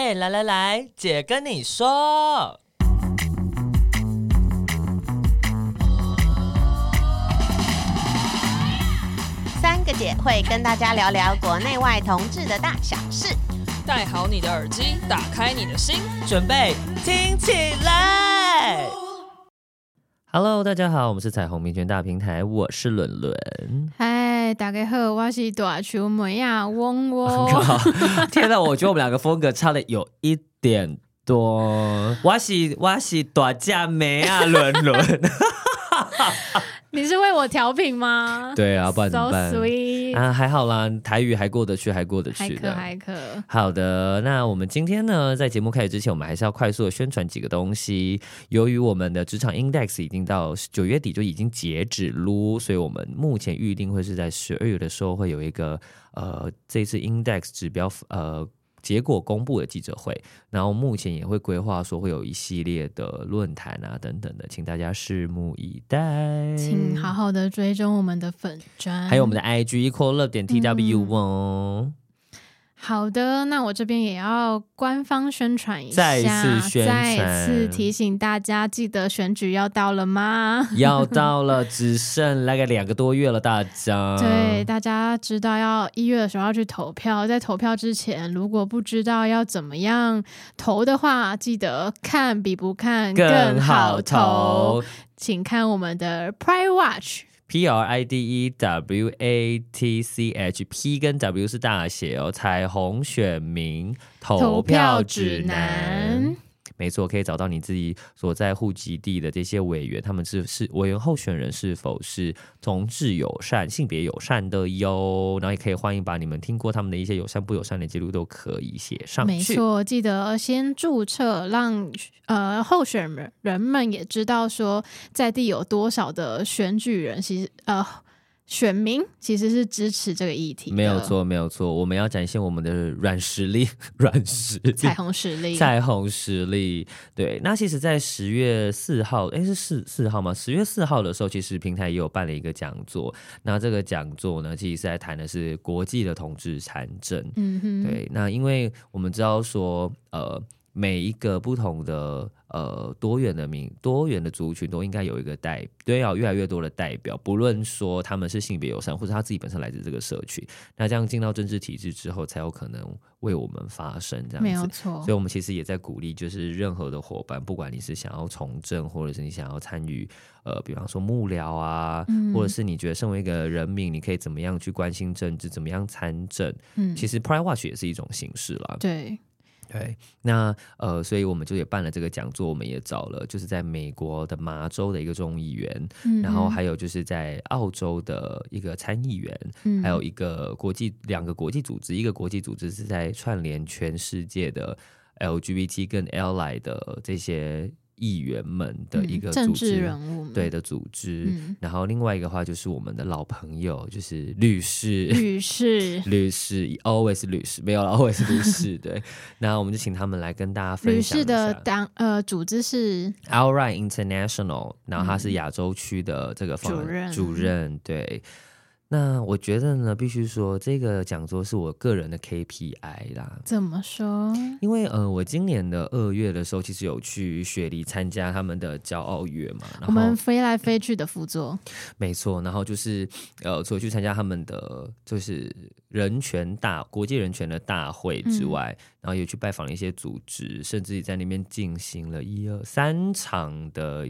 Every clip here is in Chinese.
哎，来来来，姐跟你说，三个姐会跟大家聊聊国内外同志的大小事。戴好你的耳机，打开你的心，准备听起来。Hello，大家好，我们是彩虹民权大平台，我是伦伦。嗨，大家好，我是大球妹啊，嗡嗡。天哪，我觉得我们两个风格差的有一点多。我是我是大家妹啊，伦伦。你是为我调频吗？对啊，不然怎么办 sweet 啊，还好啦，台语还过得去，还过得去的，还可还可。好的，那我们今天呢，在节目开始之前，我们还是要快速的宣传几个东西。由于我们的职场 Index 已经到九月底就已经截止噜，所以我们目前预定会是在十二月的时候会有一个呃，这次 Index 指标呃。结果公布的记者会，然后目前也会规划说会有一系列的论坛啊等等的，请大家拭目以待。请好好的追踪我们的粉砖，还有我们的 IG equal love 点 tw 哦。嗯好的，那我这边也要官方宣传一下，再次宣传，再次提醒大家，记得选举要到了吗？要到了，只剩大概两个多月了，大家。对，大家知道要一月的时候要去投票，在投票之前，如果不知道要怎么样投的话，记得看比不看更好投，更好投，请看我们的 Pride Watch。P R I D E W A T C H P 跟 W 是大写哦，彩虹选民投票指南。没错，可以找到你自己所在户籍地的这些委员，他们是是委员候选人是否是同志友善、性别友善的哟？然后也可以欢迎把你们听过他们的一些友善不友善的记录都可以写上去。没错，记得先注册，让呃候选人人们也知道说在地有多少的选举人，其实呃。选民其实是支持这个议题，没有错，没有错。我们要展现我们的软实力，软实力，彩虹实力，彩虹实力。对，那其实，在十月四号，诶，是四四号吗？十月四号的时候，其实平台也有办了一个讲座。那这个讲座呢，其实是在谈的是国际的同志参政。嗯哼，对。那因为我们知道说，呃。每一个不同的呃多元的民多元的族群都应该有一个代，都，要越来越多的代表，不论说他们是性别友善，或者他自己本身来自这个社区，那这样进到政治体制之后，才有可能为我们发声，这样子。没有错。所以，我们其实也在鼓励，就是任何的伙伴，不管你是想要从政，或者是你想要参与，呃，比方说幕僚啊，嗯、或者是你觉得身为一个人民，你可以怎么样去关心政治，怎么样参政？嗯，其实 Pride Watch 也是一种形式啦。对。对，那呃，所以我们就也办了这个讲座，我们也找了就是在美国的麻州的一个众议员，嗯、然后还有就是在澳洲的一个参议员，嗯、还有一个国际两个国际组织，一个国际组织是在串联全世界的 LGBT 跟 Ally 的这些。议员们的一个组织，政治人物对的组织，嗯、然后另外一个话就是我们的老朋友，就是律师，律师，律师，always 律师，没有了，always 律师，对，那我们就请他们来跟大家分享。律师的党呃组织是？Outright International，然后他是亚洲区的这个主任，主任，对。那我觉得呢，必须说这个讲座是我个人的 KPI 啦。怎么说？因为呃，我今年的二月的时候，其实有去雪梨参加他们的骄傲月嘛。我们飞来飞去的辅佐。没错，然后就是呃，除了去参加他们的就是人权大国际人权的大会之外，嗯、然后也去拜访了一些组织，甚至在那边进行了一二三场的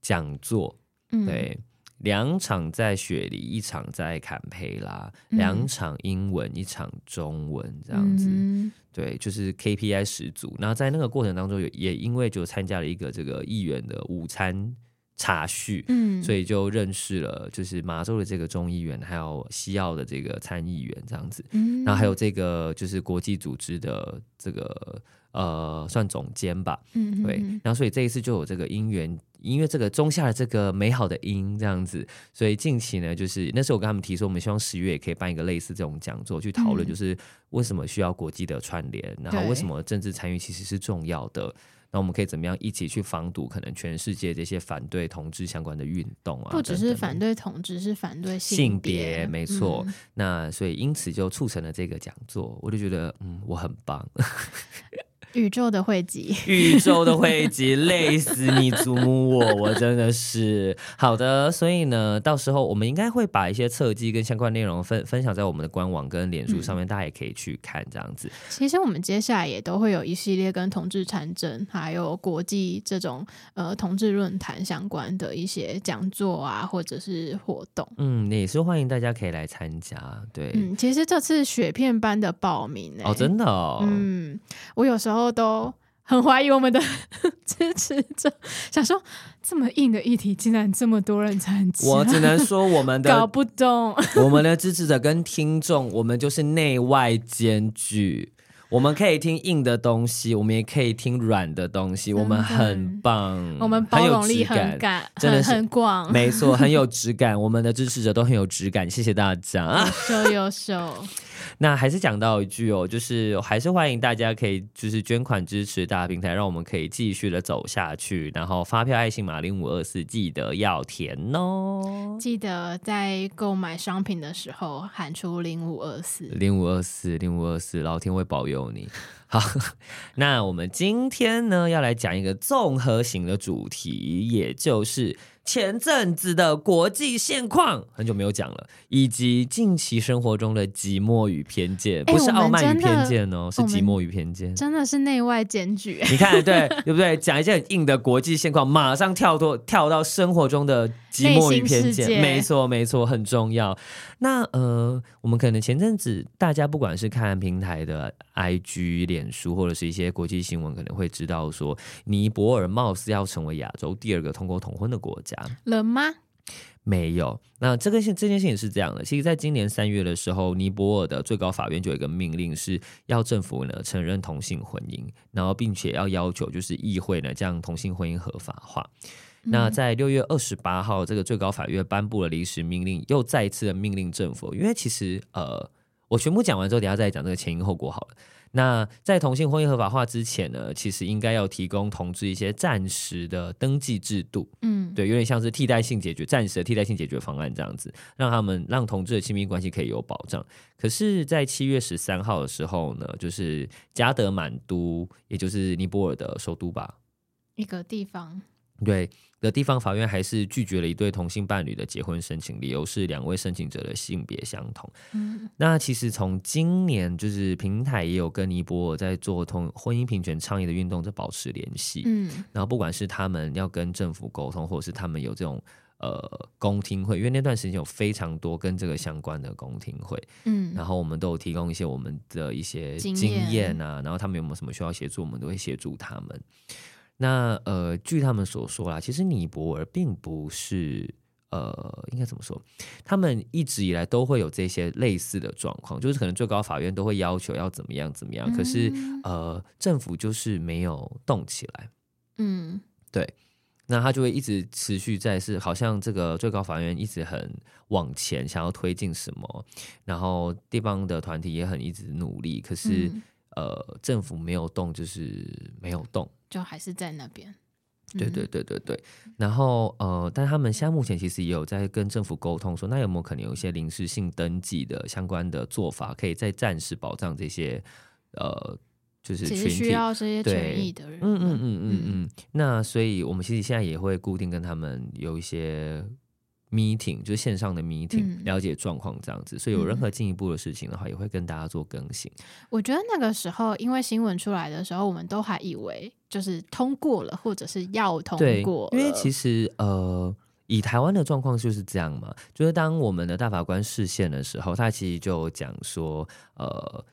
讲座。嗯、对。两场在雪梨，一场在坎培拉，两场英文，一场中文，这样子，嗯、对，就是 KPI 十足。然后在那个过程当中，也也因为就参加了一个这个议员的午餐茶叙，嗯，所以就认识了就是麻州的这个众议员，还有西澳的这个参议员，这样子，嗯，然后还有这个就是国际组织的这个呃算总监吧，嗯，对，然后所以这一次就有这个姻缘。因为这个中下了这个美好的因，这样子，所以近期呢，就是那时候我跟他们提说，我们希望十月也可以办一个类似这种讲座，去讨论就是为什么需要国际的串联，嗯、然后为什么政治参与其实是重要的，那我们可以怎么样一起去防堵可能全世界这些反对同志相关的运动啊？不只是反对同志，是反对性别，性别没错。嗯、那所以因此就促成了这个讲座，我就觉得嗯，我很棒。宇宙的汇集，宇宙的汇集，累死你祖母我，我真的是好的。所以呢，到时候我们应该会把一些测记跟相关内容分分享在我们的官网跟脸书上面，嗯、大家也可以去看这样子。其实我们接下来也都会有一系列跟同志参政还有国际这种呃同志论坛相关的一些讲座啊，或者是活动。嗯，也是欢迎大家可以来参加。对，嗯，其实这次雪片般的报名、欸、哦，真的哦，嗯，我有时候都很怀疑我们的 支持者，想说这么硬的议题，竟然这么多人参加，我只能说我们的 搞不懂，我们的支持者跟听众，我们就是内外兼具。我们可以听硬的东西，我们也可以听软的东西，我们很棒，我们包容力很感，真的是很广，没错，很有质感。我们的支持者都很有质感，谢谢大家，优秀优秀。那还是讲到一句哦，就是还是欢迎大家可以就是捐款支持大平台，让我们可以继续的走下去。然后发票爱心码零五二四记得要填哦，记得在购买商品的时候喊出零五二四零五二四零五二四，老天会保佑有你。好，那我们今天呢要来讲一个综合型的主题，也就是。前阵子的国际现况很久没有讲了，以及近期生活中的寂寞与偏见，不是傲慢与偏见哦，是寂寞与偏见，真的是内外兼举。你看对对不对？讲一些很硬的国际现况，马上跳脱跳到生活中的寂寞与偏见，没错没错，很重要。那呃，我们可能前阵子大家不管是看平台的 IG、脸书，或者是一些国际新闻，可能会知道说，尼泊尔貌似要成为亚洲第二个通过同婚的国家了吗？没有。那这个这件事情是这样的，其实，在今年三月的时候，尼泊尔的最高法院就有一个命令，是要政府呢承认同性婚姻，然后并且要要求就是议会呢将同性婚姻合法化。那在六月二十八号，这个最高法院颁布了临时命令，又再一次的命令政府，因为其实呃，我全部讲完之后，等下再讲这个前因后果好了。那在同性婚姻合法化之前呢，其实应该要提供同志一些暂时的登记制度，嗯，对，有点像是替代性解决、暂时的替代性解决方案这样子，让他们让同志的亲密关系可以有保障。可是，在七月十三号的时候呢，就是加德满都，也就是尼泊尔的首都吧，一个地方。对的地方法院还是拒绝了一对同性伴侣的结婚申请，理由是两位申请者的性别相同。嗯，那其实从今年就是平台也有跟尼泊尔在做同婚姻平权倡议的运动在保持联系。嗯，然后不管是他们要跟政府沟通，或者是他们有这种呃公听会，因为那段时间有非常多跟这个相关的公听会。嗯，然后我们都有提供一些我们的一些经验啊，然后他们有没有什么需要协助，我们都会协助他们。那呃，据他们所说啦，其实尼泊尔并不是呃，应该怎么说？他们一直以来都会有这些类似的状况，就是可能最高法院都会要求要怎么样怎么样，可是呃，政府就是没有动起来。嗯，对。那他就会一直持续在是，好像这个最高法院一直很往前，想要推进什么，然后地方的团体也很一直努力，可是。嗯呃，政府没有动，就是没有动，就还是在那边。对对对对对。然后呃，但他们现在目前其实也有在跟政府沟通说，说那有没有可能有一些临时性登记的相关的做法，可以再暂时保障这些呃，就是群体需要这些权益的人。嗯嗯嗯嗯嗯。嗯，那所以我们其实现在也会固定跟他们有一些。Meeting 就是线上的 meeting，嗯、了解状况这样子，所以有任何进一步的事情的话，嗯、也会跟大家做更新。我觉得那个时候，因为新闻出来的时候，我们都还以为就是通过了，或者是要通过。因为其实呃，以台湾的状况就是这样嘛，就是当我们的大法官释宪的时候，他其实就讲说呃。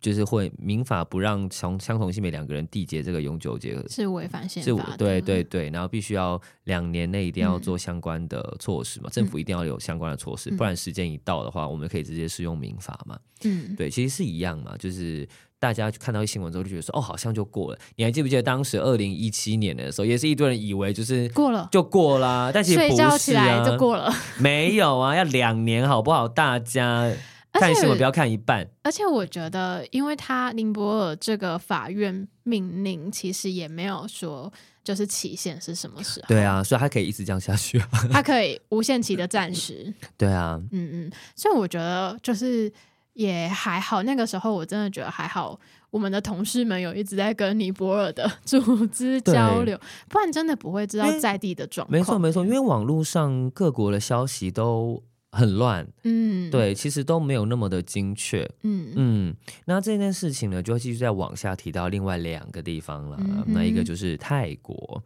就是会民法不让相相同性别两个人缔结这个永久结合，是违反宪法的。对对对，然后必须要两年内一定要做相关的措施嘛，嗯、政府一定要有相关的措施，嗯、不然时间一到的话，我们可以直接适用民法嘛。嗯，对，其实是一样嘛，就是大家看到新闻之后就觉得说，哦，好像就过了。你还记不记得当时二零一七年的时候，也是一堆人以为就是过了就过啦，但其实不是啊，睡觉起来就过了，没有啊，要两年好不好？大家。看新闻不要看一半，而且我觉得，因为他尼泊尔这个法院命令，其实也没有说就是期限是什么时候。对啊，所以他可以一直这样下去啊。他可以无限期的暂时。对啊，嗯嗯，所以我觉得就是也还好。那个时候我真的觉得还好，我们的同事们有一直在跟尼泊尔的组织交流，不然真的不会知道在地的状况。没错没错，因为网络上各国的消息都很乱，嗯，对，其实都没有那么的精确，嗯嗯。那这件事情呢，就会继续再往下提到另外两个地方了。嗯、那一个就是泰国，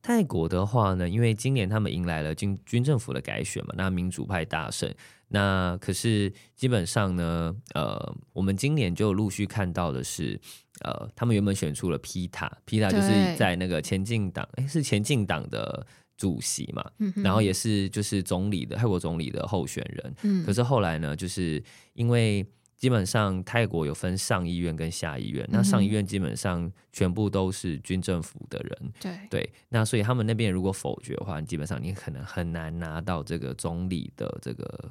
泰国的话呢，因为今年他们迎来了军军政府的改选嘛，那民主派大胜。那可是基本上呢，呃，我们今年就陆续看到的是，呃，他们原本选出了皮塔，皮塔就是在那个前进党，哎，是前进党的。主席嘛，然后也是就是总理的泰国总理的候选人。嗯，可是后来呢，就是因为基本上泰国有分上议院跟下议院，嗯、那上议院基本上全部都是军政府的人。对对，那所以他们那边如果否决的话，基本上你可能很难拿到这个总理的这个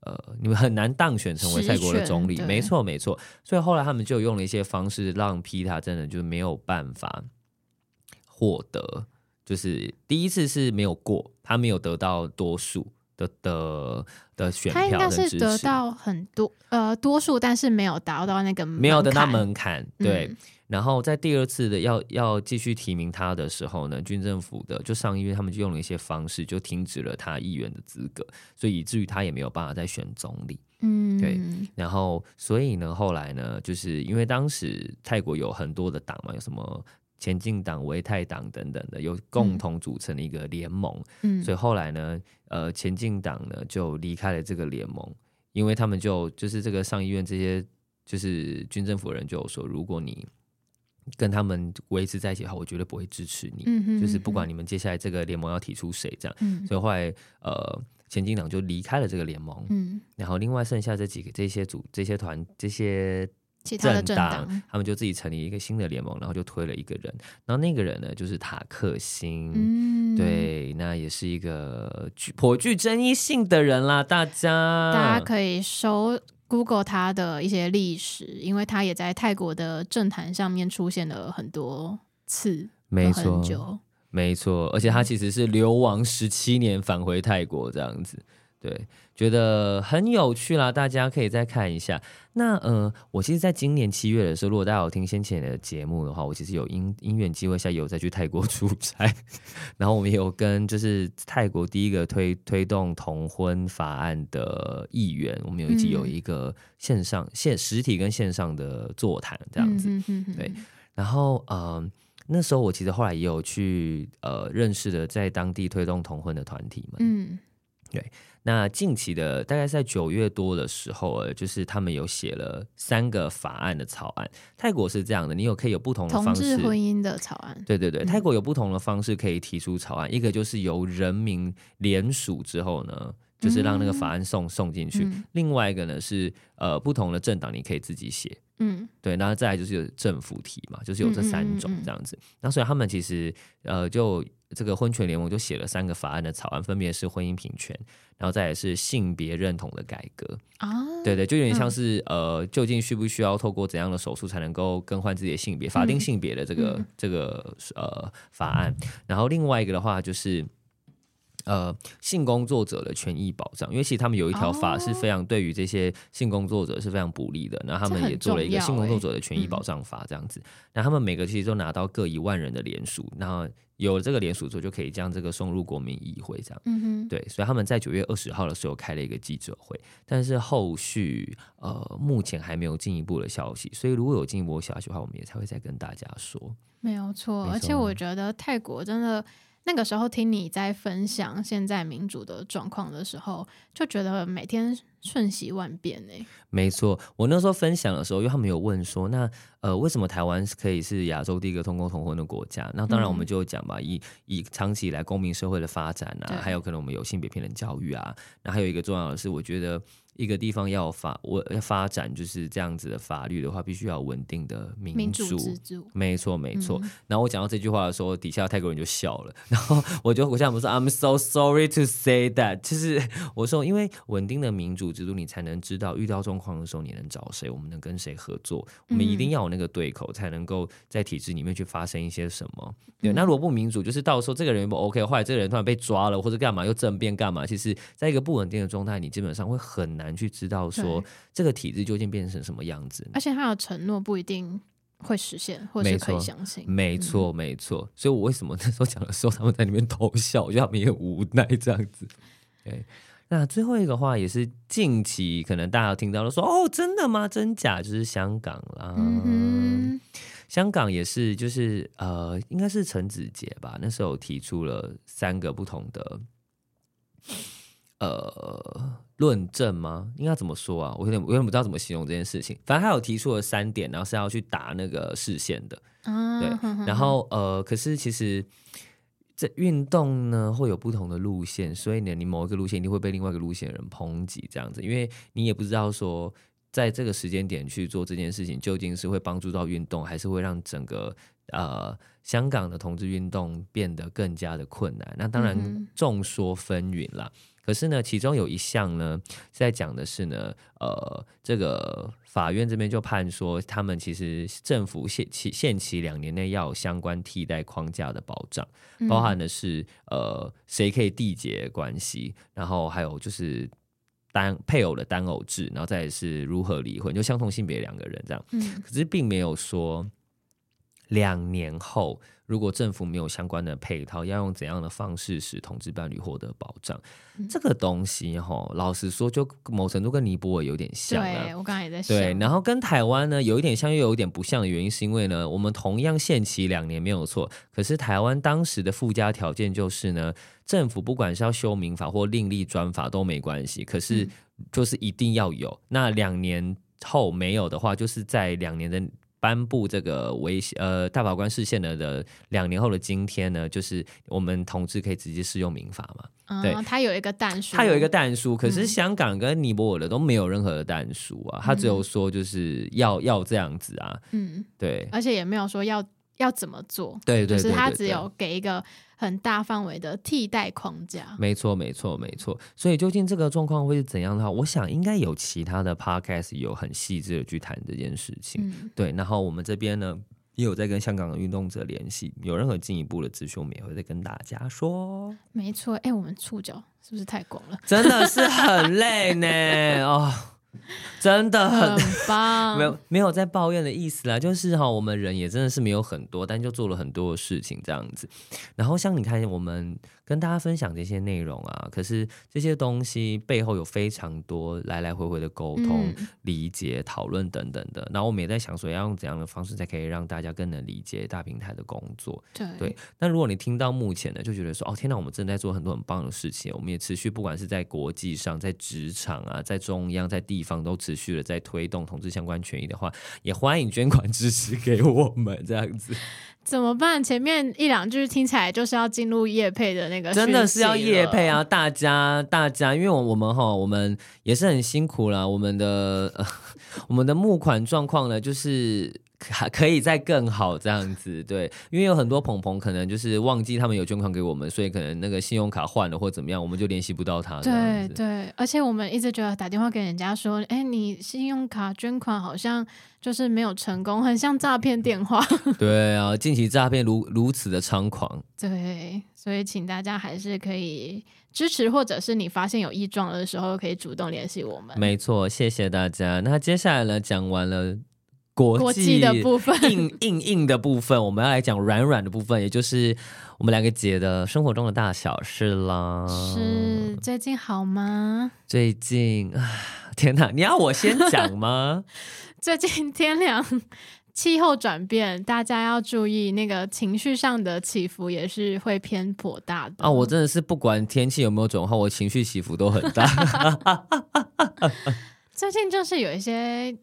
呃，你们很难当选成为泰国的总理。没错没错，所以后来他们就用了一些方式，让皮塔真的就没有办法获得。就是第一次是没有过，他没有得到多数的的的选。他应该是得到很多呃多数，但是没有达到那个没有得到门槛。对，嗯、然后在第二次的要要继续提名他的时候呢，军政府的就上议院他们就用了一些方式，就停止了他议员的资格，所以以至于他也没有办法再选总理。嗯，对。然后所以呢，后来呢，就是因为当时泰国有很多的党嘛，有什么？前进党、维泰党等等的，有共同组成的一个联盟。嗯，所以后来呢，呃，前进党呢就离开了这个联盟，因为他们就就是这个上议院这些就是军政府人就说，如果你跟他们维持在一起的话，我绝对不会支持你。嗯哼，就是不管你们接下来这个联盟要提出谁这样。嗯，所以后来呃，前进党就离开了这个联盟。嗯，然后另外剩下这几个这些组、这些团、这些。其他的政党，他们就自己成立一个新的联盟，然后就推了一个人，然后那个人呢就是塔克辛，嗯，对，那也是一个具颇具争议性的人啦，大家。大家可以搜 Google 他的一些历史，因为他也在泰国的政坛上面出现了很多次，没错，没错，而且他其实是流亡十七年返回泰国这样子。对，觉得很有趣啦，大家可以再看一下。那呃，我其实在今年七月的时候，如果大家有听先前的节目的话，我其实有因因缘机会下也有再去泰国 出差，然后我们有跟就是泰国第一个推推动同婚法案的议员，我们有一起有一个线上线实体跟线上的座谈这样子。对，然后呃，那时候我其实后来也有去呃认识的在当地推动同婚的团体们。嗯，对。那近期的大概在九月多的时候，呃，就是他们有写了三个法案的草案。泰国是这样的，你有可以有不同的方式，同婚姻的草案。对对对，泰国有不同的方式可以提出草案，嗯、一个就是由人民联署之后呢，就是让那个法案送送进去；嗯、另外一个呢是呃不同的政党你可以自己写。嗯，对，然后再来就是有政府提嘛，就是有这三种这样子。那、所以他们其实呃就。这个婚权联盟就写了三个法案的草案，分别是婚姻平权，然后再也是性别认同的改革啊，对对，就有点像是、嗯、呃，究竟需不需要透过怎样的手术才能够更换自己的性别，法定性别的这个、嗯、这个呃法案，然后另外一个的话就是。呃，性工作者的权益保障，因为其实他们有一条法是非常对于这些性工作者是非常不利的，然后他们也做了一个性工作者的权益保障法这样子，那、嗯、他们每个其实都拿到各一万人的联署，然后有了这个联署之后就可以将这个送入国民议会这样，嗯哼，对，所以他们在九月二十号的时候开了一个记者会，但是后续呃目前还没有进一步的消息，所以如果有进一步的消息的话，我们也才会再跟大家说。没有错，而且我觉得泰国真的。那个时候听你在分享现在民主的状况的时候，就觉得每天瞬息万变呢、欸。没错，我那时候分享的时候，因为他们有问说，那呃，为什么台湾可以是亚洲第一个通过同婚的国家？那当然我们就讲吧，嗯、以以长期以来公民社会的发展啊，对还有可能我们有性别平等教育啊，那还有一个重要的是，我觉得。一个地方要发我要发展就是这样子的法律的话，必须要稳定的民主。没错没错。嗯、然后我讲到这句话的时候，底下泰国人就笑了。然后我就我想我说，I'm so sorry to say that，就是我说，因为稳定的民主制度，你才能知道遇到状况的时候你能找谁，我们能跟谁合作。我们一定要有那个对口，才能够在体制里面去发生一些什么。对，那如果不民主，就是到时候这个人不 OK，后来这个人突然被抓了，或者干嘛又政变干嘛？其实，在一个不稳定的状态，你基本上会很难去知道说这个体制究竟变成什么样子。而且他的承诺不一定。会实现，或是可以相信。没错，没错。所以我为什么那时候讲的时候，他们在里面偷笑，我觉得他们也很无奈这样子。对，那最后一个话也是近期可能大家听到了说，哦，真的吗？真假？就是香港啦。嗯，香港也是，就是呃，应该是陈子杰吧，那时候提出了三个不同的。呃，论证吗？应该怎么说啊？我有点，我有点不知道怎么形容这件事情。反正他有提出了三点，然后是要去打那个视线的。嗯，对。然后呃，可是其实这运动呢会有不同的路线，所以呢，你某一个路线一定会被另外一个路线的人抨击，这样子，因为你也不知道说在这个时间点去做这件事情，究竟是会帮助到运动，还是会让整个呃香港的同志运动变得更加的困难。那当然众说纷纭啦。嗯可是呢，其中有一项呢，在讲的是呢，呃，这个法院这边就判说，他们其实政府限期限期两年内要有相关替代框架的保障，包含的是呃，谁可以缔结关系，然后还有就是单配偶的单偶制，然后再是如何离婚，就相同性别两个人这样。嗯，可是并没有说两年后。如果政府没有相关的配套，要用怎样的方式使同志伴侣获得保障？嗯、这个东西哈，老实说，就某程度跟尼泊尔有点像。对，我刚刚也在想。对，然后跟台湾呢有一点像，又有一点不像的原因，是因为呢，我们同样限期两年没有错，可是台湾当时的附加条件就是呢，政府不管是要修民法或另立专法都没关系，可是就是一定要有。嗯、那两年后没有的话，就是在两年的。颁布这个违呃大法官释宪了的两年后的今天呢，就是我们同志可以直接适用民法嘛？嗯、对，他有一个弹书，他有一个弹书，可是香港跟尼泊尔的都没有任何的弹书啊，他只有说就是要要这样子啊，嗯，对，而且也没有说要要怎么做，对对，对，对，对，对，就是他只有给一个。很大范围的替代框架，没错，没错，没错。所以究竟这个状况会是怎样的话，我想应该有其他的 podcast 有很细致的去谈这件事情。嗯、对，然后我们这边呢也有在跟香港的运动者联系，有任何进一步的资讯，我们也会再跟大家说。没错，哎，我们触角是不是太广了？真的是很累呢，哦。真的很，很棒，没有没有在抱怨的意思啦，就是哈，我们人也真的是没有很多，但就做了很多的事情这样子。然后像你看，我们跟大家分享这些内容啊，可是这些东西背后有非常多来来回回的沟通、嗯、理解、讨论等等的。然后我们也在想说，要用怎样的方式才可以让大家更能理解大平台的工作。对，对。那如果你听到目前呢，就觉得说，哦，天哪，我们正在做很多很棒的事情，我们也持续，不管是在国际上、在职场啊、在中央、在地方都。持续的在推动同志相关权益的话，也欢迎捐款支持给我们这样子。怎么办？前面一两句听起来就是要进入业配的那个，真的是要夜配啊！大家大家，因为我我们哈，我们也是很辛苦啦。我们的呃，我们的募款状况呢，就是。还可以再更好这样子，对，因为有很多朋朋可能就是忘记他们有捐款给我们，所以可能那个信用卡换了或怎么样，我们就联系不到他。对对，而且我们一直觉得打电话给人家说，哎，你信用卡捐款好像就是没有成功，很像诈骗电话。对啊，近期诈骗如如此的猖狂。对，所以请大家还是可以支持，或者是你发现有异状的时候，可以主动联系我们。没错，谢谢大家。那接下来呢，讲完了。国际的部分，硬硬硬的部分，我们要来讲软软的部分，也就是我们两个姐的生活中的大小事啦。是最近好吗？最近，天哪，你要我先讲吗？最近天凉，气候转变，大家要注意那个情绪上的起伏也是会偏颇大的。啊，我真的是不管天气有没有转换，我情绪起伏都很大。最近就是有一些。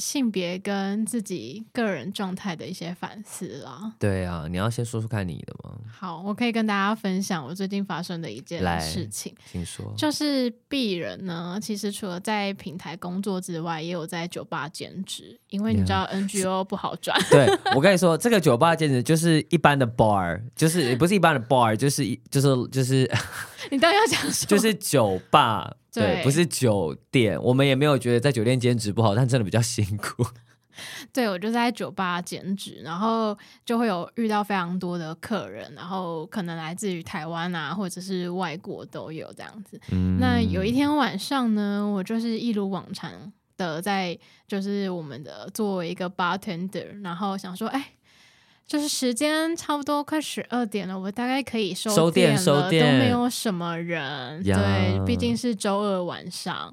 性别跟自己个人状态的一些反思啦。对啊，你要先说说看你的吗？好，我可以跟大家分享我最近发生的一件事情。听说就是鄙人呢，其实除了在平台工作之外，也有在酒吧兼职，因为你知道 NGO 不好赚。对，我跟你说，这个酒吧兼职就是一般的 bar，就是也不是一般的 bar，就是就是就是。你当然要讲说，就是酒吧，对，对不是酒店。我们也没有觉得在酒店兼职不好，但真的比较辛苦。对，我就在酒吧兼职，然后就会有遇到非常多的客人，然后可能来自于台湾啊，或者是外国都有这样子。嗯、那有一天晚上呢，我就是一如往常的在，就是我们的作为一个 bartender，然后想说，哎。就是时间差不多快十二点了，我大概可以收店了，都没有什么人。对，毕竟是周二晚上。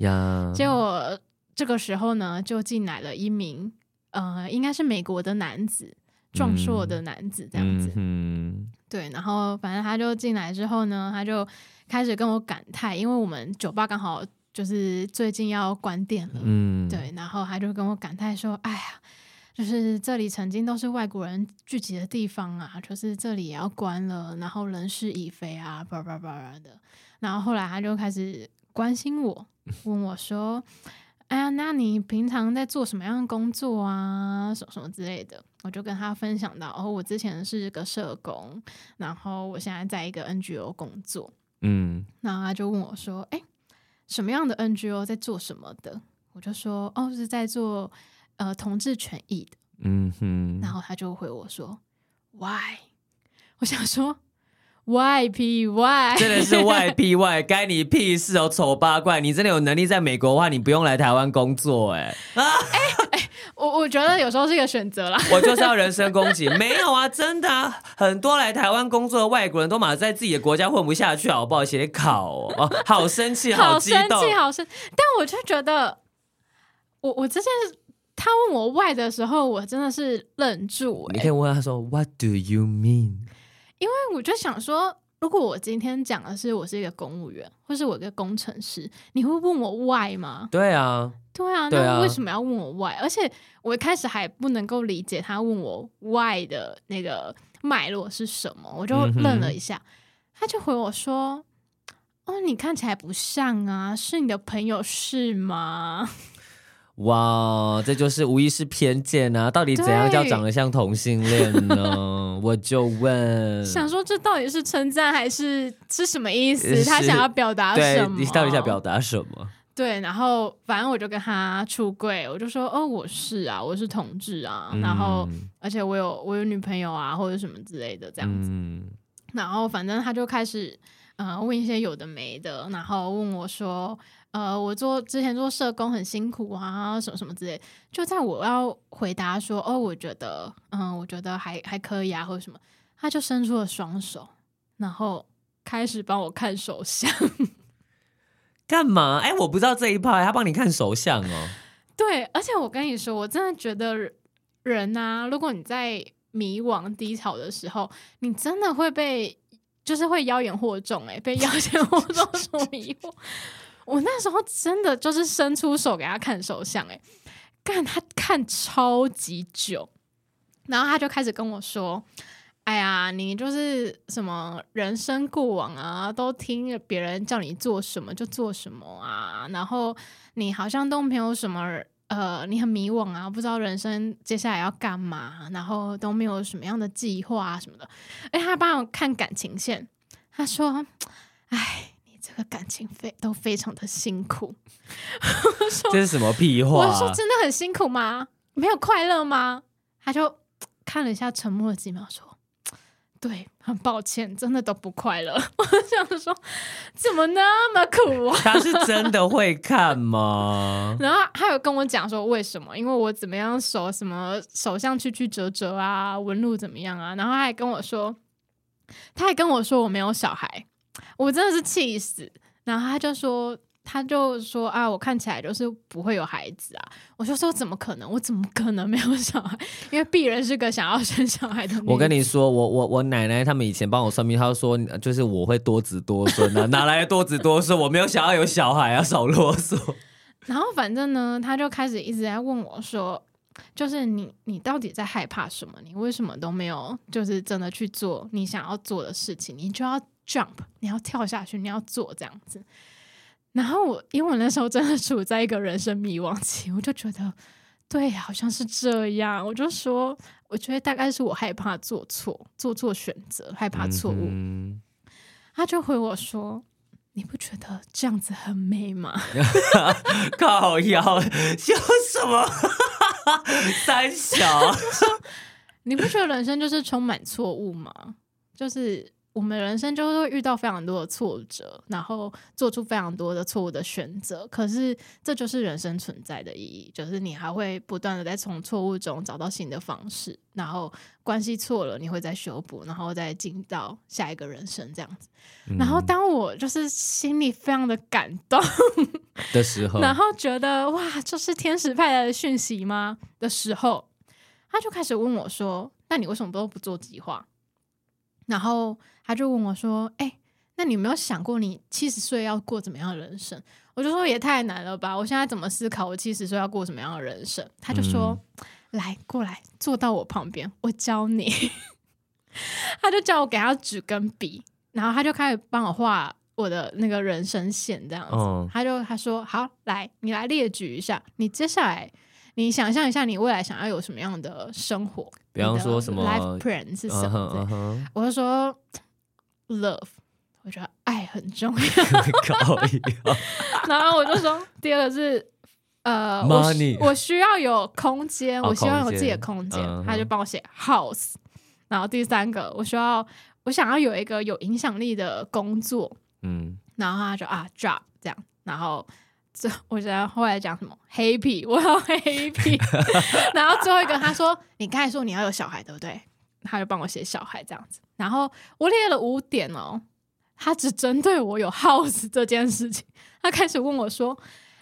结果这个时候呢，就进来了一名呃，应该是美国的男子，壮硕的男子这样子。嗯，对。然后反正他就进来之后呢，他就开始跟我感叹，因为我们酒吧刚好就是最近要关店了。嗯，对。然后他就跟我感叹说：“哎呀。”就是这里曾经都是外国人聚集的地方啊，就是这里也要关了，然后人事已非啊，叭叭叭叭的。然后后来他就开始关心我，问我说：“哎呀，那你平常在做什么样的工作啊？什么什么之类的。”我就跟他分享到：“哦，我之前是个社工，然后我现在在一个 NGO 工作。”嗯，然后他就问我说：“哎，什么样的 NGO 在做什么的？”我就说：“哦，是在做。”呃，同志权益的，嗯哼，然后他就回我说，Why？我想说，Why P Why？真的是 Why P Why？该你屁事哦，丑八怪！你真的有能力在美国的话，你不用来台湾工作，哎，哎哎，我我觉得有时候是一个选择啦。我就是要人身攻击，没有啊，真的啊，很多来台湾工作的外国人都马上在自己的国家混不下去，好不好？写考哦，哦，好生气，好激动，好生气，好生，但我就觉得，我我之前是。他问我 why 的时候，我真的是愣住、欸。你可以问他说 What do you mean？因为我就想说，如果我今天讲的是我是一个公务员，或是我一个工程师，你会问我 why 吗？对啊，对啊，那为什么要问我 why？而且我一开始还不能够理解他问我 why 的那个脉络是什么，我就愣了一下。嗯、他就回我说：“哦，你看起来不像啊，是你的朋友是吗？”哇，这就是无疑是偏见啊！到底怎样叫长得像同性恋呢？我就问，想说这到底是称赞还是是什么意思？他想要表达什么？你到底想表达什么？对，然后反正我就跟他出柜，我就说哦，我是啊，我是同志啊，嗯、然后而且我有我有女朋友啊，或者什么之类的这样子。嗯、然后反正他就开始呃问一些有的没的，然后问我说。呃，我做之前做社工很辛苦啊，什么什么之类。就在我要回答说，哦，我觉得，嗯，我觉得还还可以啊，或者什么，他就伸出了双手，然后开始帮我看手相。干嘛？哎，我不知道这一趴，他帮你看手相哦。对，而且我跟你说，我真的觉得人啊，如果你在迷惘低潮的时候，你真的会被，就是会妖言惑众，哎，被妖 言惑众所迷惑。我那时候真的就是伸出手给他看手相，哎，干他看超级久，然后他就开始跟我说：“哎呀，你就是什么人生过往啊，都听别人叫你做什么就做什么啊，然后你好像都没有什么呃，你很迷惘啊，不知道人生接下来要干嘛，然后都没有什么样的计划啊什么的。”哎，他帮我看感情线，他说：“哎。”这个感情非都非常的辛苦，我说这是什么屁话？我说真的很辛苦吗？没有快乐吗？他就 看了一下，沉默了几秒，说：“ 对，很抱歉，真的都不快乐。”我想说，怎么那么苦啊？他是真的会看吗？然后他有跟我讲说为什么？因为我怎么样手什么手相曲曲折折啊，纹路怎么样啊？然后他还跟我说，他还跟我说我没有小孩。我真的是气死，然后他就说，他就说啊，我看起来就是不会有孩子啊。我就说怎么可能？我怎么可能没有小孩？因为鄙人是个想要生小孩的。我跟你说，我我我奶奶他们以前帮我算命，他说就是我会多子多孙啊，哪来的多子多孙？我没有想要有小孩啊，少啰嗦。然后反正呢，他就开始一直在问我说，就是你你到底在害怕什么？你为什么都没有就是真的去做你想要做的事情？你就要。jump，你要跳下去，你要做这样子。然后我，因为我那时候真的处在一个人生迷惘期，我就觉得，对，好像是这样。我就说，我觉得大概是我害怕做错，做错选择，害怕错误。嗯、他就回我说：“你不觉得这样子很美吗？靠腰，笑什么？三小，你不觉得人生就是充满错误吗？就是。我们人生就会遇到非常多的挫折，然后做出非常多的错误的选择。可是这就是人生存在的意义，就是你还会不断的在从错误中找到新的方式。然后关系错了，你会再修补，然后再进到下一个人生这样子。嗯、然后当我就是心里非常的感动 的时候，然后觉得哇，这、是天使派来的讯息吗？的时候，他就开始问我说：“那你为什么都不做计划？”然后他就问我说：“哎、欸，那你有没有想过你七十岁要过怎么样的人生？”我就说：“也太难了吧！我现在怎么思考我七十岁要过什么样的人生？”他就说：“嗯、来，过来，坐到我旁边，我教你。”他就叫我给他纸跟笔，然后他就开始帮我画我的那个人生线，这样子。哦、他就他说：“好，来，你来列举一下，你接下来。”你想象一下，你未来想要有什么样的生活？比方说什么 life plan 是什么？Uh uh. 我就说 love，我觉得爱很重要。然后我就说第二个是呃 money，我，我需要有空间，我希望有自己的空间。Uh. 他就帮我写 house。然后第三个，我需要我想要有一个有影响力的工作。嗯，然后他就啊 job 这样，然后。这 我觉得后来讲什么 happy，我要 happy，然后最后一个他说，你刚才说你要有小孩对不对？他就帮我写小孩这样子，然后我列了五点哦，他只针对我有 house 这件事情，他开始问我说。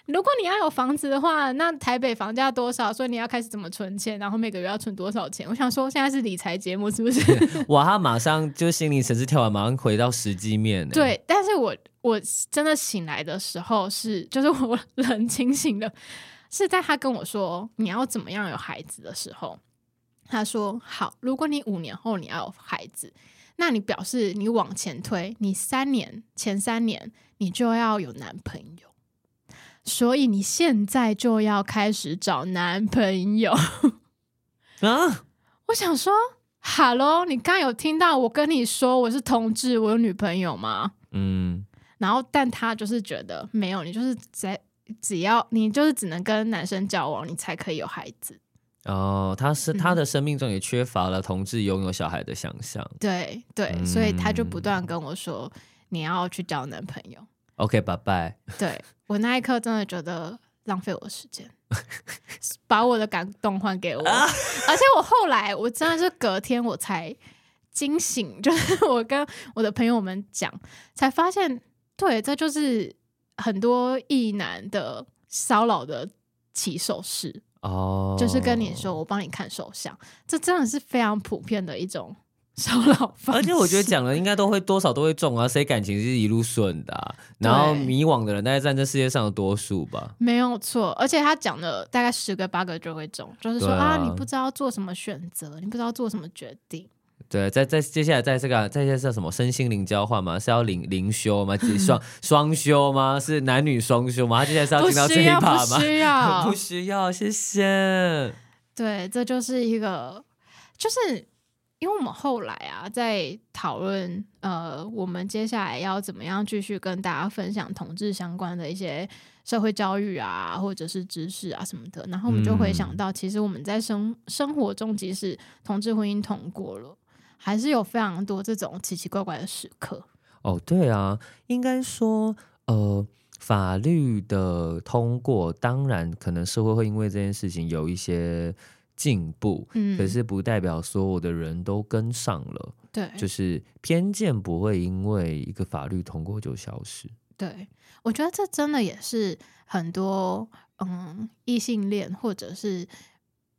如果你要有房子的话，那台北房价多少？所以你要开始怎么存钱，然后每个月要存多少钱？我想说，现在是理财节目是不是？哇，他马上就心理层次跳完，马上回到实际面。对，但是我我真的醒来的时候是，就是我 很清醒的，是在他跟我说你要怎么样有孩子的时候，他说好，如果你五年后你要有孩子，那你表示你往前推，你三年前三年你就要有男朋友。所以你现在就要开始找男朋友 啊？我想说，Hello，你刚有听到我跟你说我是同志，我有女朋友吗？嗯，然后但他就是觉得没有，你就是只只要你就是只能跟男生交往，你才可以有孩子。哦，他是他的生命中也缺乏了同志拥有小孩的想象。嗯、对对，所以他就不断跟我说，你要去交男朋友。OK，拜拜。对，我那一刻真的觉得浪费我的时间，把我的感动还给我。而且我后来，我真的是隔天我才惊醒，就是我跟我的朋友们讲，才发现，对，这就是很多异男的骚扰的起手式哦，就是跟你说我帮你看手相，这真的是非常普遍的一种。骚扰，而且我觉得讲了应该都会多少都会中啊，谁感情是一路顺的，啊，然后迷惘的人大概占这世界上的多数吧。没有错，而且他讲的大概十个八个就会中，就是说啊，啊，你不知道做什么选择，你不知道做什么决定。对，在在接下来在这个在这是什么身心灵交换吗？是要灵灵修吗？双双修吗？是男女双修吗？他接下来是要听到这一趴吗？不需要，不需要，谢谢。对，这就是一个就是。因为我们后来啊，在讨论呃，我们接下来要怎么样继续跟大家分享同志相关的一些社会教育啊，或者是知识啊什么的，然后我们就会想到，其实我们在生生活中，即使同志婚姻通过了，还是有非常多这种奇奇怪怪的时刻。哦，对啊，应该说，呃，法律的通过，当然可能社会会因为这件事情有一些。进步，嗯，可是不代表所有的人都跟上了，对，就是偏见不会因为一个法律通过就消失。对，我觉得这真的也是很多嗯异性恋或者是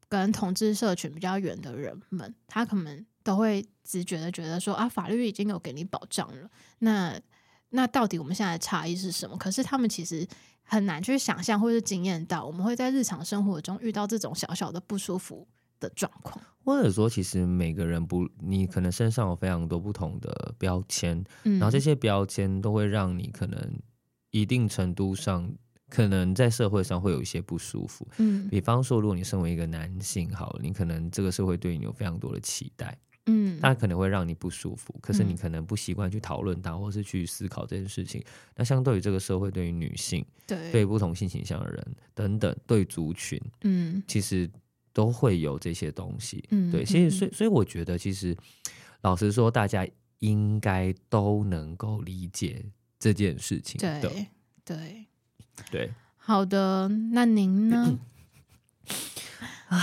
跟同志社群比较远的人们，他可能都会直觉的觉得说啊，法律已经有给你保障了，那那到底我们现在的差异是什么？可是他们其实。很难去想象或是经验到，我们会在日常生活中遇到这种小小的不舒服的状况。或者说，其实每个人不，你可能身上有非常多不同的标签，嗯、然后这些标签都会让你可能一定程度上，可能在社会上会有一些不舒服。嗯，比方说，如果你身为一个男性，好了，你可能这个社会对你有非常多的期待。嗯，它可能会让你不舒服，可是你可能不习惯去讨论它，或是去思考这件事情。那相对于这个社会，对于女性，对，对不同性倾向的人等等，对族群，嗯，其实都会有这些东西。嗯，对，其实所以所以我觉得，其实老实说，大家应该都能够理解这件事情的。对对对，好的，那您呢？啊，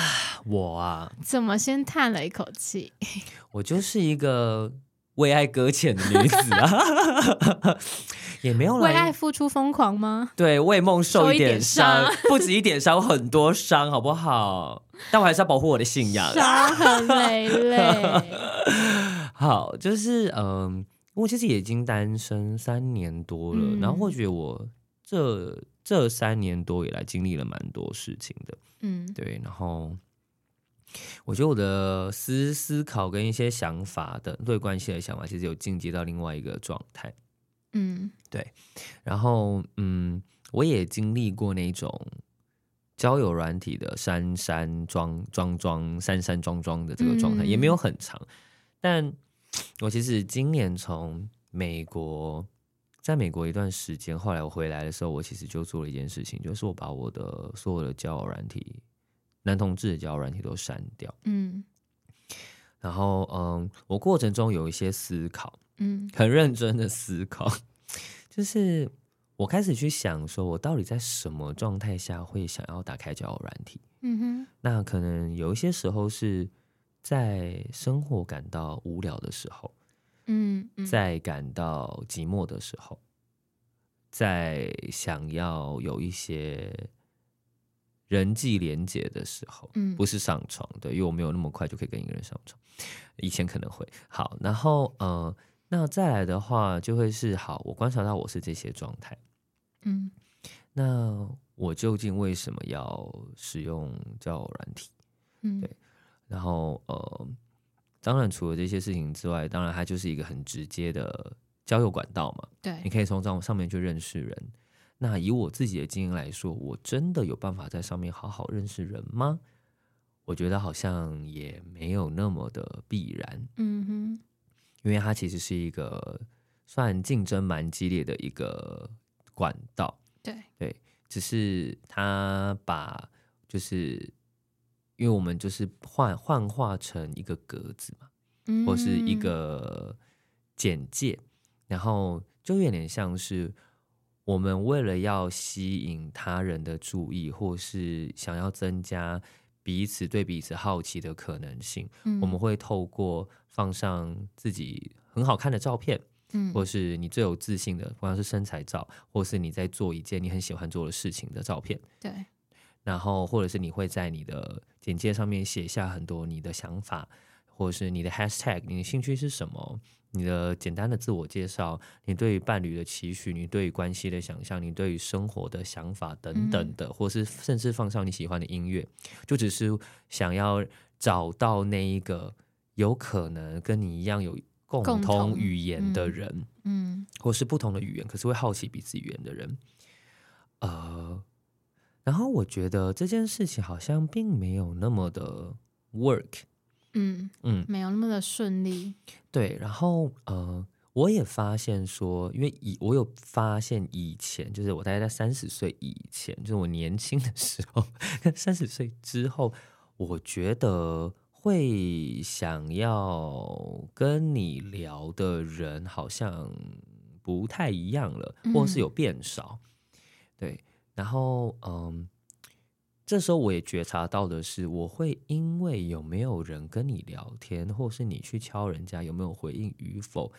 我啊，怎么先叹了一口气？我就是一个为爱搁浅的女子啊，也没有为爱付出疯狂吗？对，为梦受一点伤，点伤不止一点伤，很多伤，好不好？但我还是要保护我的信仰，伤痕累累。好，就是嗯，我其实已经单身三年多了，嗯、然后我觉得我这这三年多以来经历了蛮多事情的，嗯，对，然后我觉得我的思思考跟一些想法的对关系的想法，其实有进阶到另外一个状态，嗯，对，然后嗯，我也经历过那种交友软体的山山庄庄庄山山庄庄的这个状态，嗯、也没有很长，但。我其实今年从美国，在美国一段时间，后来我回来的时候，我其实就做了一件事情，就是我把我的所有的交友软体，男同志的交友软体都删掉。嗯，然后嗯，我过程中有一些思考，嗯，很认真的思考，就是我开始去想，说我到底在什么状态下会想要打开交友软体？嗯哼，那可能有一些时候是。在生活感到无聊的时候，嗯，嗯，在感到寂寞的时候，在想要有一些人际连接的时候，嗯，不是上床，对，因为我没有那么快就可以跟一个人上床，以前可能会好，然后呃，那再来的话就会是好，我观察到我是这些状态，嗯，那我究竟为什么要使用交友软体？嗯，对。然后呃，当然除了这些事情之外，当然它就是一个很直接的交友管道嘛。对，你可以从这上面去认识人。那以我自己的经验来说，我真的有办法在上面好好认识人吗？我觉得好像也没有那么的必然。嗯哼，因为它其实是一个算竞争蛮激烈的一个管道。对对，只是它把就是。因为我们就是幻幻化成一个格子嘛，嗯、或是一个简介，然后就有点像是我们为了要吸引他人的注意，或是想要增加彼此对彼此好奇的可能性，嗯、我们会透过放上自己很好看的照片，嗯、或是你最有自信的，不管是身材照，或是你在做一件你很喜欢做的事情的照片，对。然后，或者是你会在你的简介上面写下很多你的想法，或者是你的 hashtag，你的兴趣是什么？你的简单的自我介绍，你对于伴侣的期许，你对于关系的想象，你对于生活的想法等等的，嗯、或是甚至放上你喜欢的音乐，就只是想要找到那一个有可能跟你一样有共同语言的人，嗯，嗯或是不同的语言，可是会好奇彼此语言的人，呃。然后我觉得这件事情好像并没有那么的 work，嗯嗯，没有那么的顺利。对，然后呃，我也发现说，因为以我有发现以前，就是我大概在三十岁以前，就是我年轻的时候，跟三十岁之后，我觉得会想要跟你聊的人好像不太一样了，或是有变少，嗯、对。然后，嗯，这时候我也觉察到的是，我会因为有没有人跟你聊天，或是你去敲人家有没有回应与否，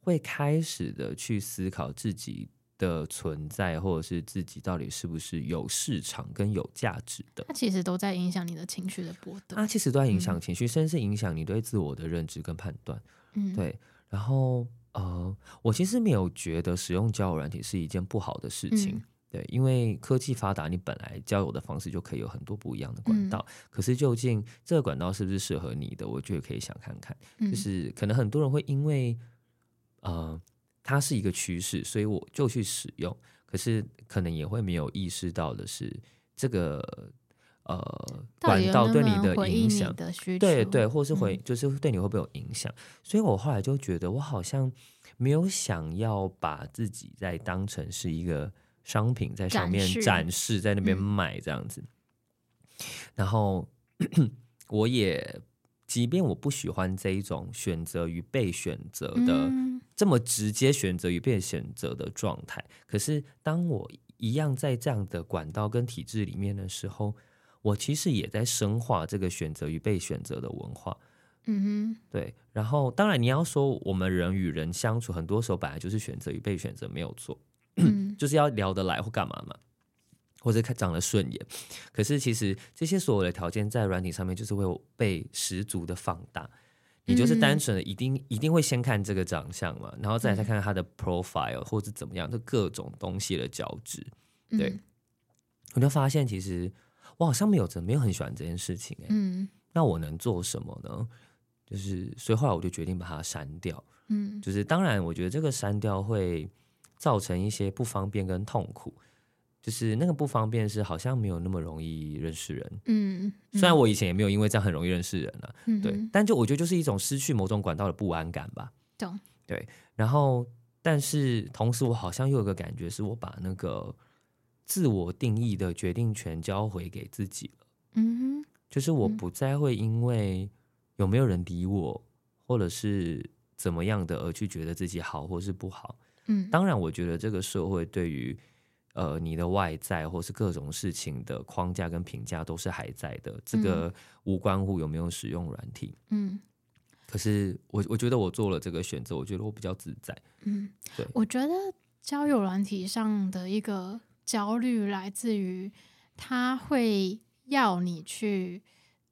会开始的去思考自己的存在，或者是自己到底是不是有市场跟有价值的。它其实都在影响你的情绪的波动。它其实都在影响情绪，嗯、甚至影响你对自我的认知跟判断。嗯，对。然后，呃，我其实没有觉得使用交友软体是一件不好的事情。嗯对，因为科技发达，你本来交友的方式就可以有很多不一样的管道。嗯、可是究竟这个管道是不是适合你的？我觉得可以想看看。嗯、就是可能很多人会因为呃它是一个趋势，所以我就去使用。可是可能也会没有意识到的是，这个呃管道对你的影响对对，或是回、嗯、就是对你会不会有影响？所以我后来就觉得，我好像没有想要把自己再当成是一个商品在上面展示，在那边卖这样子。嗯、然后我也，即便我不喜欢这一种选择与被选择的、嗯、这么直接选择与被选择的状态，可是当我一样在这样的管道跟体制里面的时候，我其实也在深化这个选择与被选择的文化。嗯哼，对。然后，当然你要说我们人与人相处，很多时候本来就是选择与被选择没有错，嗯、就是要聊得来或干嘛嘛，或者看长得顺眼。可是其实这些所有的条件在软体上面就是会被十足的放大。你就是单纯的一定一定会先看这个长相嘛，然后再来再看看他的 profile 或者怎么样，就各种东西的交织。对，嗯、我就发现其实我好像没有真没有很喜欢这件事情哎、欸。嗯，那我能做什么呢？就是所以后来我就决定把它删掉。嗯，就是当然我觉得这个删掉会造成一些不方便跟痛苦。就是那个不方便是好像没有那么容易认识人，嗯，虽然。我以前也没有因为这样很容易认识人了，嗯，对，但就我觉得就是一种失去某种管道的不安感吧，懂，对，然后但是同时我好像又有个感觉是我把那个自我定义的决定权交回给自己了，嗯哼，就是我不再会因为有没有人理我或者是怎么样的而去觉得自己好或是不好，嗯，当然我觉得这个社会对于呃，你的外在或是各种事情的框架跟评价都是还在的，这个无关乎有没有使用软体。嗯，可是我我觉得我做了这个选择，我觉得我比较自在。嗯，对，我觉得交友软体上的一个焦虑来自于，他会要你去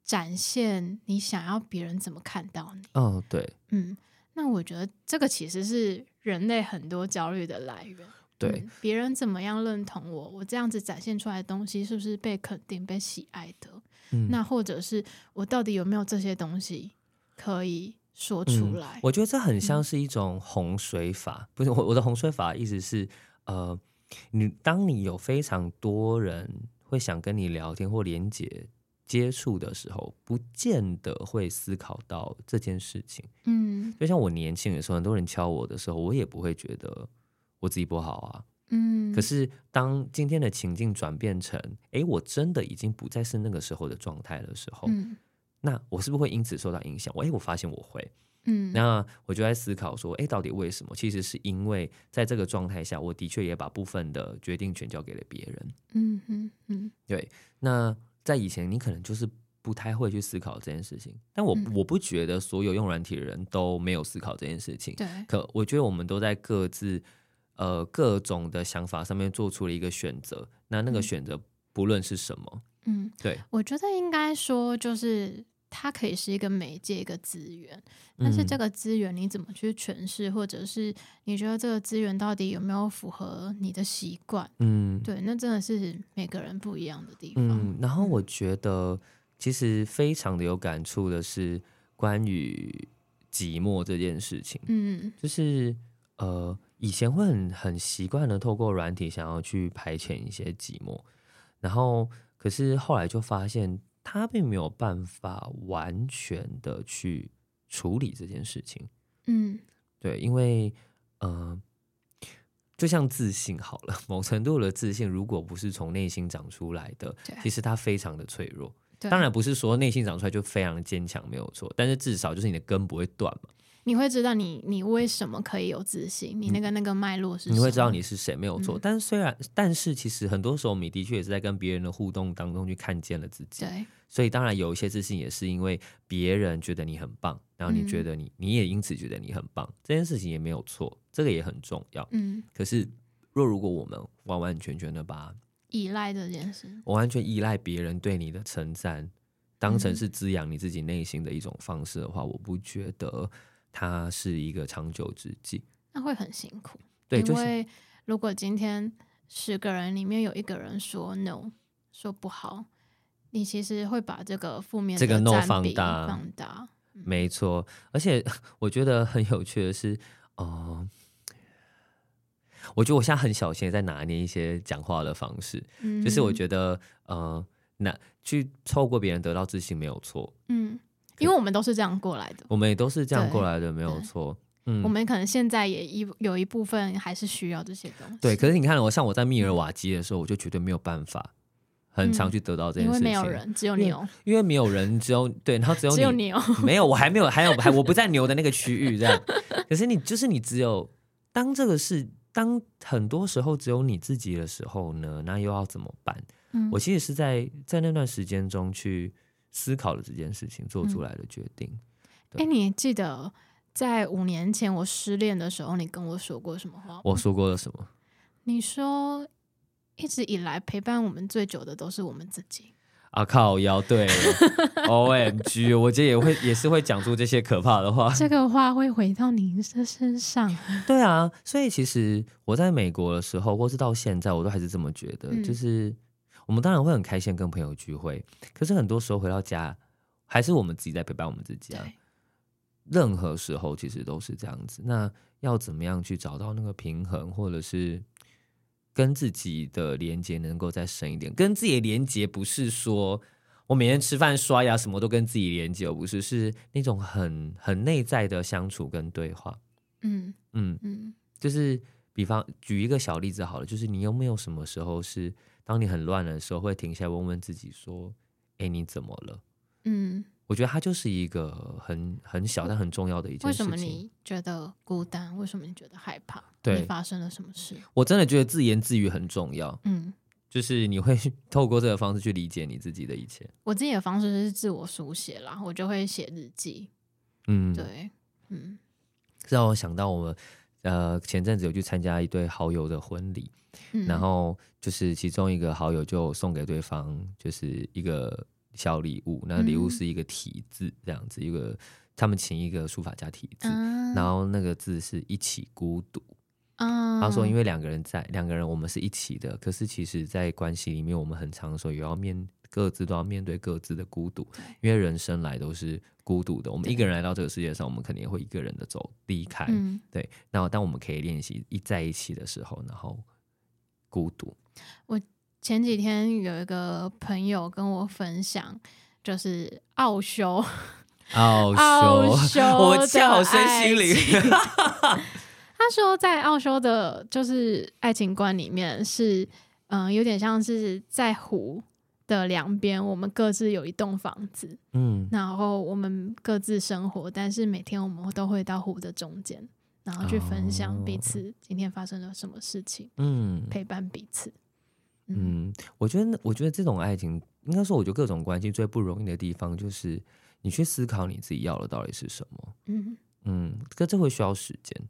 展现你想要别人怎么看到你。哦，对，嗯，那我觉得这个其实是人类很多焦虑的来源。对，别人怎么样认同我，我这样子展现出来的东西是不是被肯定、被喜爱的？嗯，那或者是我到底有没有这些东西可以说出来？嗯，我觉得这很像是一种洪水法，嗯，不是我我的洪水法的意思是，呃，你当你有非常多人会想跟你聊天或连接接触的时候，不见得会思考到这件事情。嗯，就像我年轻的时候，很多人敲我的时候，我也不会觉得。我自己不好啊，嗯，可是当今天的情境转变成，哎，我真的已经不再是那个时候的状态的时候，嗯，那我是不是会因此受到影响？我哎，我发现我会，嗯，那我就在思考说，哎，到底为什么？其实是因为在这个状态下，我的确也把部分的决定权交给了别人，嗯嗯嗯，对。那在以前，你可能就是不太会去思考这件事情，但我、嗯、我不觉得所有用软体的人都没有思考这件事情，对。可我觉得我们都在各自。呃，各种的想法上面做出了一个选择，那那个选择不论是什么，嗯，对，我觉得应该说就是它可以是一个媒介，一个资源，但是这个资源你怎么去诠释，或者是你觉得这个资源到底有没有符合你的习惯，嗯，对，那真的是每个人不一样的地方。嗯，然后。我觉得其实非常的有感触的是关于寂寞这件事情，嗯，就是呃。以前会很很习惯的透过软体想要去排遣一些寂寞，然后可是后来就发现他并没有办法完全的去处理这件事情。嗯，对，因为呃，就像自信好了，某程度的自信如果不是从内心长出来的，其实它非常的脆弱。当然不是说内心长出来就非常的坚强，没有错，但是至少就是你的根不会断嘛。你会知道你你为什么可以有自信，你那个那个脉络是什么？你会知道你是谁，没有错。嗯、但是虽然，但是其实很多时候，你的确也是在跟别人的互动当中去看见了自己。对，所以当然有一些自信也是因为别人觉得你很棒，然后你觉得你、嗯、你也因此觉得你很棒，这件事情也没有错，这个也很重要。嗯，可是若如果我们完完全全的把依赖这件事，我完全依赖别人对你的称赞，当成是滋养你自己内心的一种方式的话，我不觉得。它是一个长久之计，那会很辛苦。对，因为如果今天十个人里面有一个人说 no，说不好，你其实会把这个负面的这个 no 放大，放大。没错，而且 我觉得很有趣的是，哦、呃，我觉得我现在很小心在拿捏一些讲话的方式，嗯、就是我觉得，呃，那去透过别人得到自信没有错，嗯，因为我们都是这样过来的，我们也都是这样过来的，没有错。嗯，我们可能现在也一有一部分还是需要这些东西。对，可是你看我，像我在密尔瓦基的时候，我就绝对没有办法很常去得到这件事情，因为没有人，只有牛，因为没有人，只有对，然后只有你，只有牛，没有，我还没有，还有还我不在牛的那个区域这样。可是你就是你，只有当这个是当很多时候只有你自己的时候呢，那又要怎么办？嗯，我其实是在在那段时间中去思考了这件事情，做出来的决定。哎、嗯，你记得？在五年前我失恋的时候，你跟我说过什么话？我说过了什么？你说一直以来陪伴我们最久的都是我们自己。啊靠腰，对，O M G，我觉得也会也是会讲出这些可怕的话。这个话会回到您的身上。对啊，所以其实我在美国的时候，或是到现在，我都还是这么觉得。嗯、就是我们当然会很开心跟朋友聚会，可是很多时候回到家，还是我们自己在陪伴我们自己啊。任何时候其实都是这样子，那要怎么样去找到那个平衡，或者是跟自己的连接能够再深一点？跟自己的连接不是说我每天吃饭刷牙什么都跟自己连接，而不是是那种很很内在的相处跟对话。嗯嗯嗯，就是比方举一个小例子好了，就是你有没有什么时候是当你很乱的时候，会停下来问问自己说：“哎，你怎么了？”嗯。我觉得它就是一个很很小但很重要的一件事情。为什么你觉得孤单？为什么你觉得害怕？对，你发生了什么事？我真的觉得自言自语很重要。嗯，就是你会 透过这个方式去理解你自己的一切。我自己的方式是自我书写啦，我就会写日记。嗯，对，嗯，让我想到我们呃前阵子有去参加一对好友的婚礼，嗯，然后就是其中一个好友就送给对方就是一个。小礼物，那礼物是一个体字，这样子，嗯、一个他们请一个书法家体字，嗯、然后那个字是一起孤独。嗯、他说，因为两个人在，两个人我们是一起的，可是其实，在关系里面，我们很长的时候也要面各自都要面对各自的孤独，因为人生来都是孤独的。我们一个人来到这个世界上，我们肯定会一个人的走离开。嗯、对，那当我们可以练习一在一起的时候，然后孤独。我。前几天有一个朋友跟我分享，就是奥修，奥修，修我叫好身心灵。他说，在奥修的，就是爱情观里面是，嗯、呃，有点像是在湖的两边，我们各自有一栋房子，嗯，然后我们各自生活，但是每天我们都会到湖的中间，然后去分享彼此今天发生了什么事情，嗯，陪伴彼此。嗯，我觉得，我觉得这种爱情，应该说，我觉得各种关系最不容易的地方，就是你去思考你自己要的到底是什么。嗯嗯，可这会需要时间，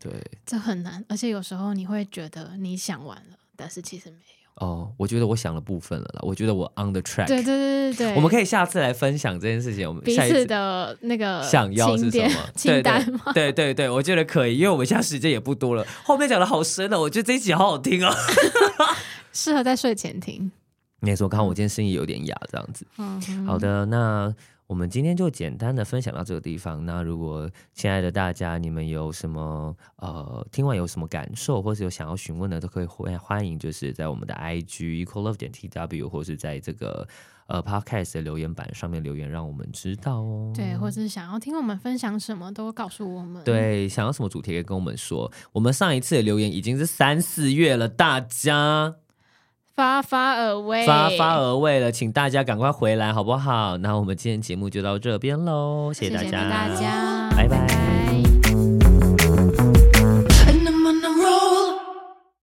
对，这很难，而且有时候你会觉得你想完了，但是其实没有。哦，我觉得我想了部分了啦，我觉得我 on the track。对对对对对，我们可以下次来分享这件事情。我们彼此的那个想要是什么清单吗？对对对，我觉得可以，因为我们现在时间也不多了。后面讲的好深了，我觉得这一集好好听哦。适合在睡前听。没错，刚好我今天声音有点哑，这样子。嗯，好的，那我们今天就简单的分享到这个地方。那如果亲爱的大家，你们有什么呃听完有什么感受，或是有想要询问的，都可以欢欢迎，就是在我们的 IG equal love 点 tw，或是在这个呃 podcast 的留言板上面留言，让我们知道哦。对，或是想要听我们分享什么，都告诉我们。对，想要什么主题可以跟我们说。我们上一次的留言已经是三四月了，大家。发发而为，发发而为了，请大家赶快回来好不好？那我们今天节目就到这边喽，谢谢大家，谢谢大家，拜拜。拜拜。